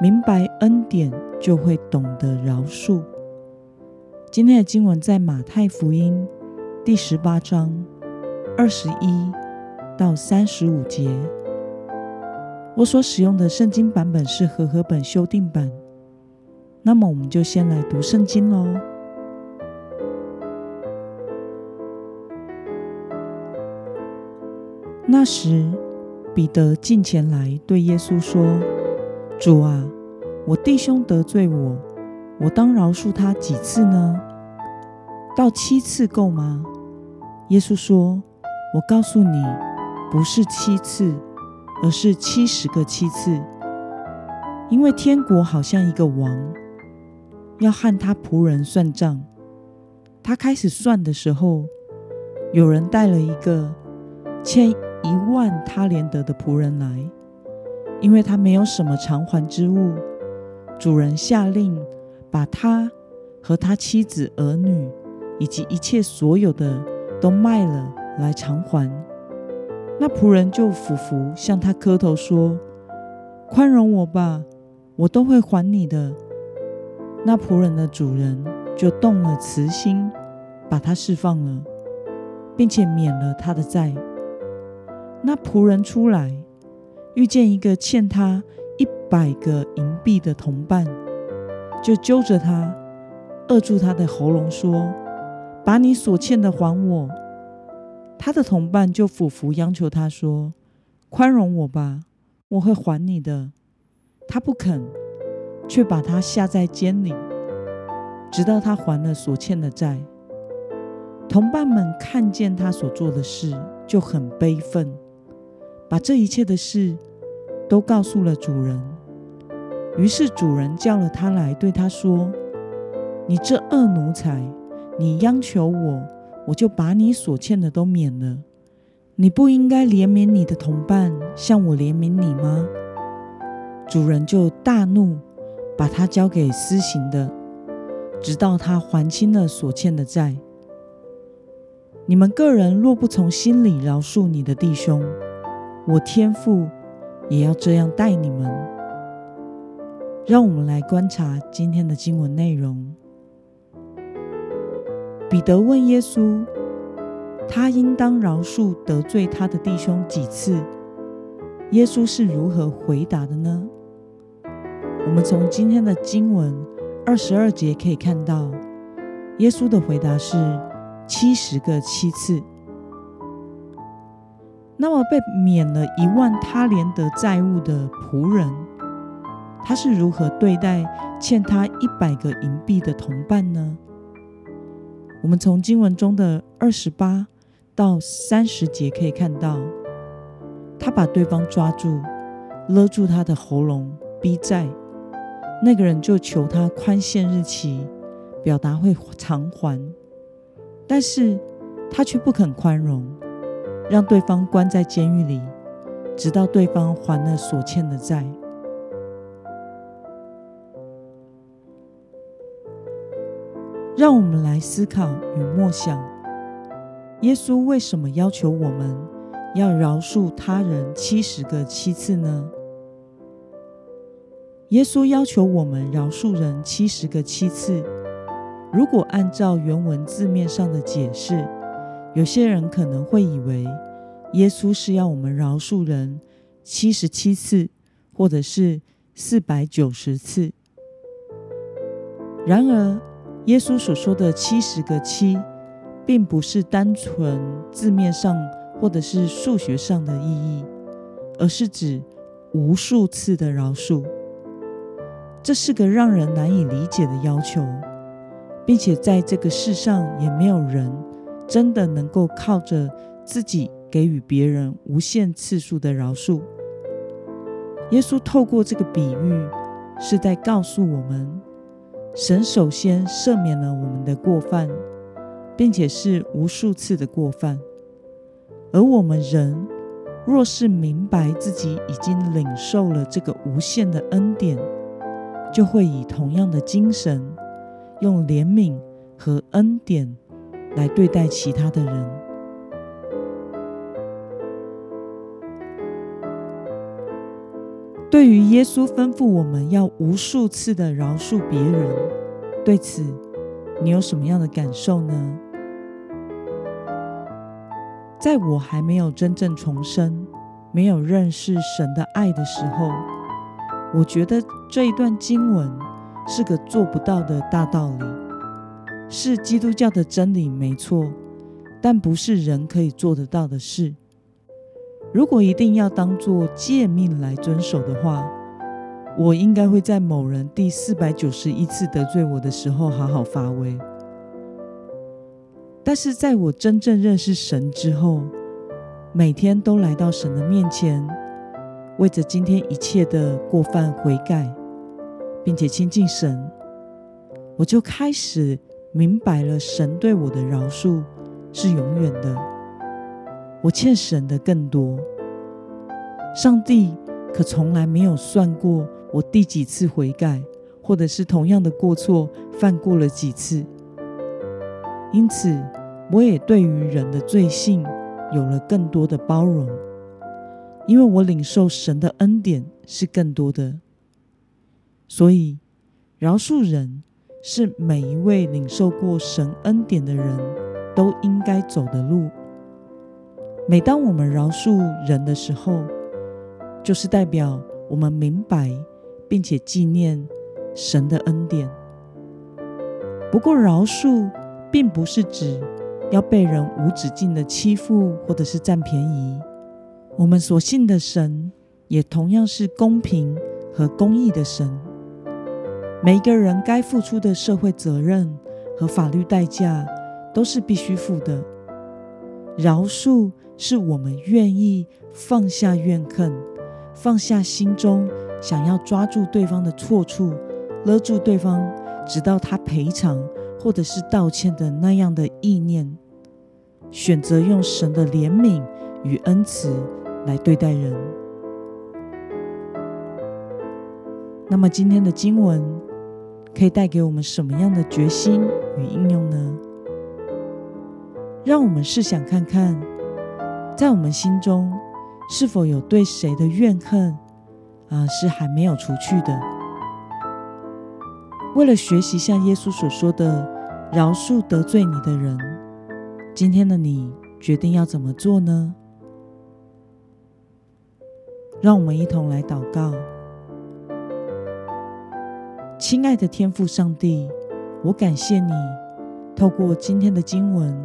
明白恩典，就会懂得饶恕。今天的经文在马太福音第十八章二十一到三十五节。我所使用的圣经版本是和合本修订版。那么，我们就先来读圣经喽。那时，彼得近前来对耶稣说。主啊，我弟兄得罪我，我当饶恕他几次呢？到七次够吗？耶稣说：“我告诉你，不是七次，而是七十个七次。因为天国好像一个王，要和他仆人算账。他开始算的时候，有人带了一个欠一万他连得的仆人来。”因为他没有什么偿还之物，主人下令把他和他妻子儿女以及一切所有的都卖了来偿还。那仆人就俯伏向他磕头说：“宽容我吧，我都会还你的。”那仆人的主人就动了慈心，把他释放了，并且免了他的债。那仆人出来。遇见一个欠他一百个银币的同伴，就揪着他，扼住他的喉咙，说：“把你所欠的还我。”他的同伴就俯伏央求他说：“宽容我吧，我会还你的。”他不肯，却把他下在监里，直到他还了所欠的债。同伴们看见他所做的事，就很悲愤，把这一切的事。都告诉了主人，于是主人叫了他来，对他说：“你这恶奴才，你央求我，我就把你所欠的都免了。你不应该怜悯你的同伴，像我怜悯你吗？”主人就大怒，把他交给私刑的，直到他还清了所欠的债。你们个人若不从心里饶恕你的弟兄，我天父。也要这样待你们。让我们来观察今天的经文内容。彼得问耶稣：“他应当饶恕得罪他的弟兄几次？”耶稣是如何回答的呢？我们从今天的经文二十二节可以看到，耶稣的回答是七十个七次。那么，被免了一万他连得债务的仆人，他是如何对待欠他一百个银币的同伴呢？我们从经文中的二十八到三十节可以看到，他把对方抓住，勒住他的喉咙，逼债。那个人就求他宽限日期，表达会偿还，但是他却不肯宽容。让对方关在监狱里，直到对方还了所欠的债。让我们来思考与默想：耶稣为什么要求我们要饶恕他人七十个七次呢？耶稣要求我们饶恕人七十个七次。如果按照原文字面上的解释，有些人可能会以为，耶稣是要我们饶恕人七十七次，或者是四百九十次。然而，耶稣所说的七十个七，并不是单纯字面上或者是数学上的意义，而是指无数次的饶恕。这是个让人难以理解的要求，并且在这个世上也没有人。真的能够靠着自己给予别人无限次数的饶恕。耶稣透过这个比喻，是在告诉我们，神首先赦免了我们的过犯，并且是无数次的过犯，而我们人若是明白自己已经领受了这个无限的恩典，就会以同样的精神，用怜悯和恩典来对待其他的人。对于耶稣吩咐我们要无数次的饶恕别人，对此你有什么样的感受呢？在我还没有真正重生、没有认识神的爱的时候，我觉得这一段经文是个做不到的大道理，是基督教的真理没错，但不是人可以做得到的事。如果一定要当做诫命来遵守的话，我应该会在某人第四百九十一次得罪我的时候好好发威。但是在我真正认识神之后，每天都来到神的面前，为着今天一切的过犯悔改，并且亲近神，我就开始明白了神对我的饶恕是永远的。我欠神的更多，上帝可从来没有算过我第几次悔改，或者是同样的过错犯过了几次。因此，我也对于人的罪性有了更多的包容，因为我领受神的恩典是更多的。所以，饶恕人是每一位领受过神恩典的人都应该走的路。每当我们饶恕人的时候，就是代表我们明白并且纪念神的恩典。不过，饶恕并不是指要被人无止境的欺负或者是占便宜。我们所信的神也同样是公平和公义的神。每一个人该付出的社会责任和法律代价都是必须付的。饶恕。是我们愿意放下怨恨，放下心中想要抓住对方的错处，勒住对方，直到他赔偿或者是道歉的那样的意念，选择用神的怜悯与恩慈来对待人。那么今天的经文可以带给我们什么样的决心与应用呢？让我们试想看看。在我们心中，是否有对谁的怨恨啊是还没有除去的？为了学习像耶稣所说的饶恕得罪你的人，今天的你决定要怎么做呢？让我们一同来祷告。亲爱的天父上帝，我感谢你透过今天的经文，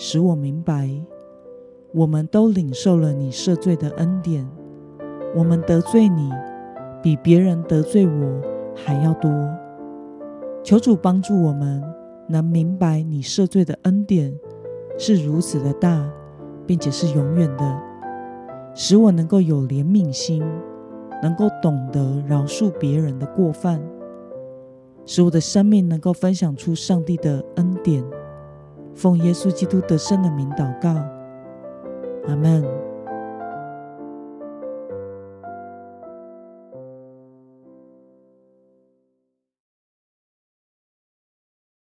使我明白。我们都领受了你赦罪的恩典，我们得罪你，比别人得罪我还要多。求主帮助我们，能明白你赦罪的恩典是如此的大，并且是永远的，使我能够有怜悯心，能够懂得饶恕别人的过犯，使我的生命能够分享出上帝的恩典。奉耶稣基督得胜的名祷告。阿门。